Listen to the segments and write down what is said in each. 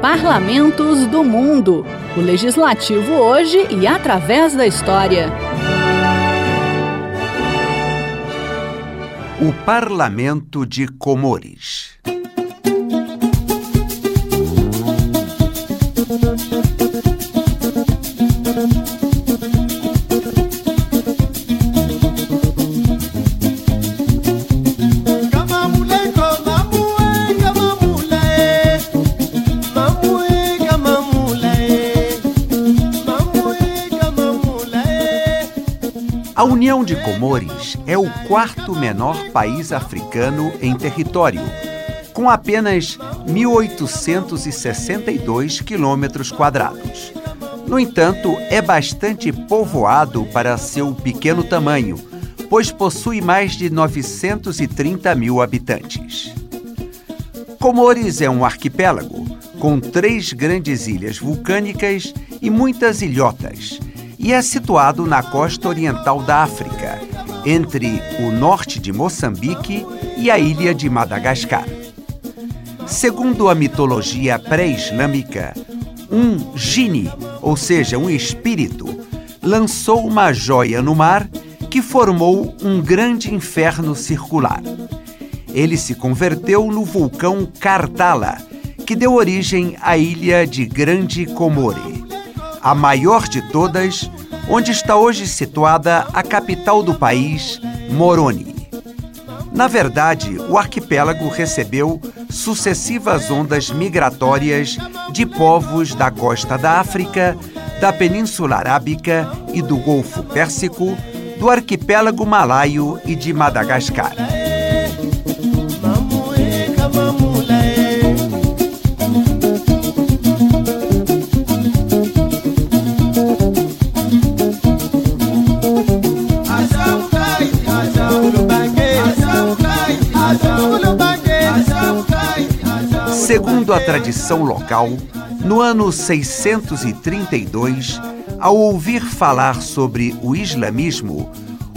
Parlamentos do Mundo. O legislativo hoje e através da história. O Parlamento de Comores. A União de Comores é o quarto menor país africano em território, com apenas 1.862 quilômetros quadrados. No entanto, é bastante povoado para seu pequeno tamanho, pois possui mais de 930 mil habitantes. Comores é um arquipélago com três grandes ilhas vulcânicas e muitas ilhotas e é situado na costa oriental da África, entre o norte de Moçambique e a ilha de Madagascar. Segundo a mitologia pré-islâmica, um genie, ou seja, um espírito, lançou uma joia no mar que formou um grande inferno circular. Ele se converteu no vulcão Kartala, que deu origem à ilha de Grande Comore a maior de todas, onde está hoje situada a capital do país, Moroni. Na verdade, o arquipélago recebeu sucessivas ondas migratórias de povos da costa da África, da Península Arábica e do Golfo Pérsico, do arquipélago malaio e de Madagascar. Segundo a tradição local, no ano 632, ao ouvir falar sobre o islamismo,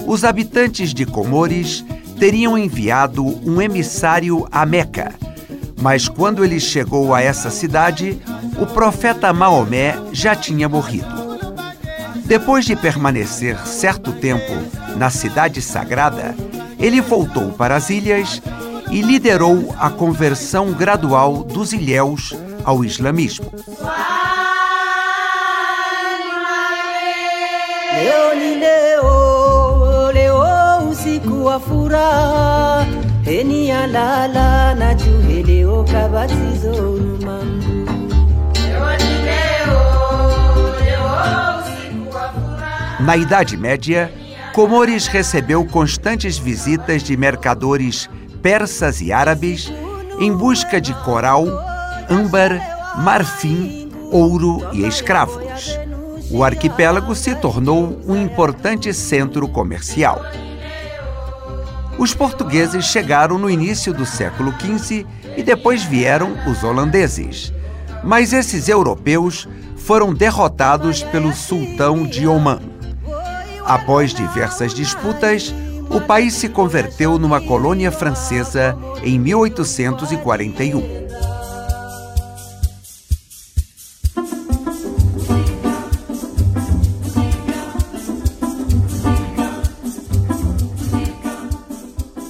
os habitantes de Comores teriam enviado um emissário a Meca. Mas quando ele chegou a essa cidade, o profeta Maomé já tinha morrido. Depois de permanecer certo tempo na cidade sagrada, ele voltou para as ilhas e liderou a conversão gradual dos ilhéus ao islamismo. Na Idade Média, Comores recebeu constantes visitas de mercadores persas e árabes em busca de coral, âmbar, marfim, ouro e escravos. O arquipélago se tornou um importante centro comercial. Os portugueses chegaram no início do século XV e depois vieram os holandeses. Mas esses europeus foram derrotados pelo sultão de Oman. Após diversas disputas, o país se converteu numa colônia francesa em 1841.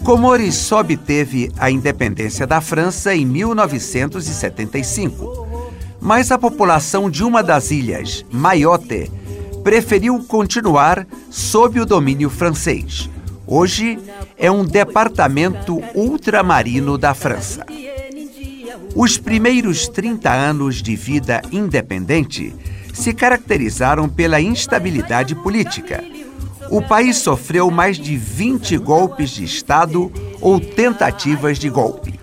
Comores só obteve a independência da França em 1975, mas a população de uma das ilhas, Mayotte, preferiu continuar sob o domínio francês. Hoje é um departamento ultramarino da França. Os primeiros 30 anos de vida independente se caracterizaram pela instabilidade política. O país sofreu mais de 20 golpes de Estado ou tentativas de golpe.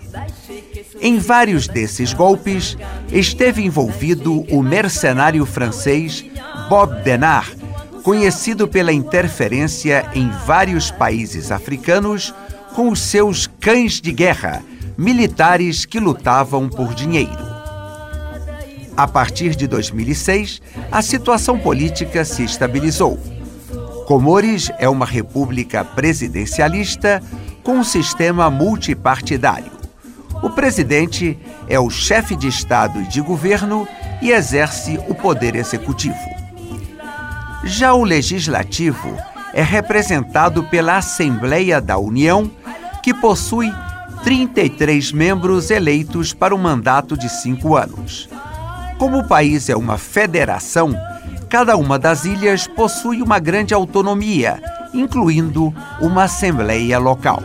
Em vários desses golpes esteve envolvido o mercenário francês Bob Denard, conhecido pela interferência em vários países africanos com os seus cães de guerra, militares que lutavam por dinheiro. A partir de 2006, a situação política se estabilizou. Comores é uma república presidencialista com um sistema multipartidário. O presidente é o chefe de Estado e de governo e exerce o poder executivo. Já o legislativo é representado pela Assembleia da União, que possui 33 membros eleitos para um mandato de cinco anos. Como o país é uma federação, cada uma das ilhas possui uma grande autonomia, incluindo uma assembleia local.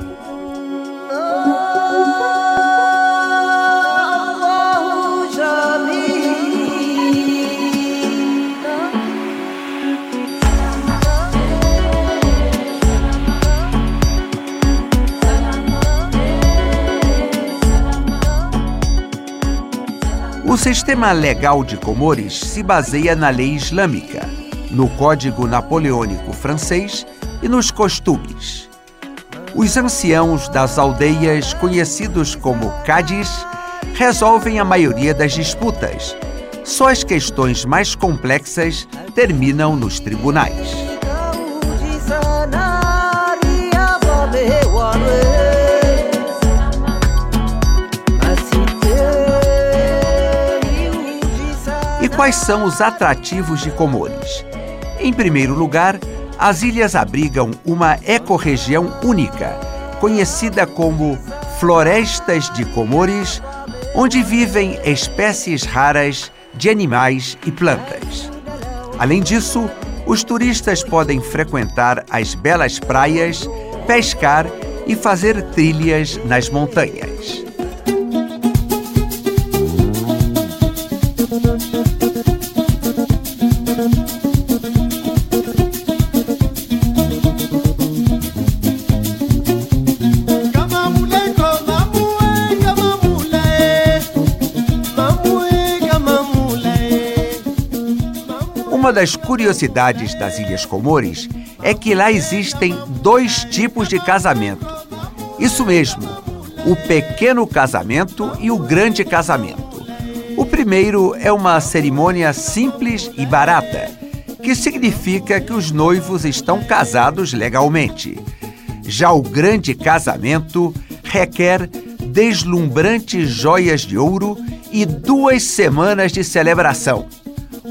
Sistema legal de Comores se baseia na lei islâmica, no Código Napoleônico francês e nos costumes. Os anciãos das aldeias, conhecidos como Cádiz, resolvem a maioria das disputas. Só as questões mais complexas terminam nos tribunais. Quais são os atrativos de Comores? Em primeiro lugar, as ilhas abrigam uma ecorregião única, conhecida como Florestas de Comores, onde vivem espécies raras de animais e plantas. Além disso, os turistas podem frequentar as belas praias, pescar e fazer trilhas nas montanhas. Uma das curiosidades das Ilhas Comores é que lá existem dois tipos de casamento. Isso mesmo, o pequeno casamento e o grande casamento. O primeiro é uma cerimônia simples e barata, que significa que os noivos estão casados legalmente. Já o grande casamento requer deslumbrantes joias de ouro e duas semanas de celebração.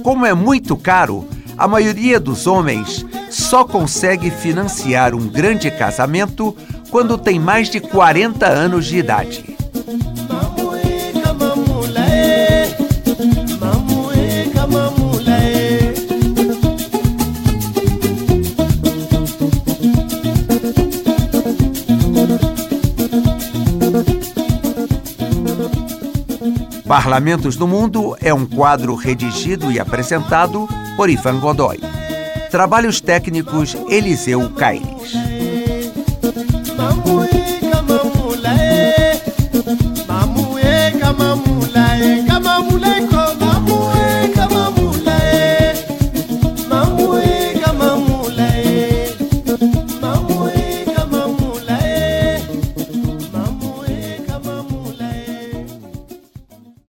Como é muito caro, a maioria dos homens só consegue financiar um grande casamento quando tem mais de 40 anos de idade. Parlamentos do Mundo é um quadro redigido e apresentado por Ivan Godoy. Trabalhos técnicos Eliseu Caires.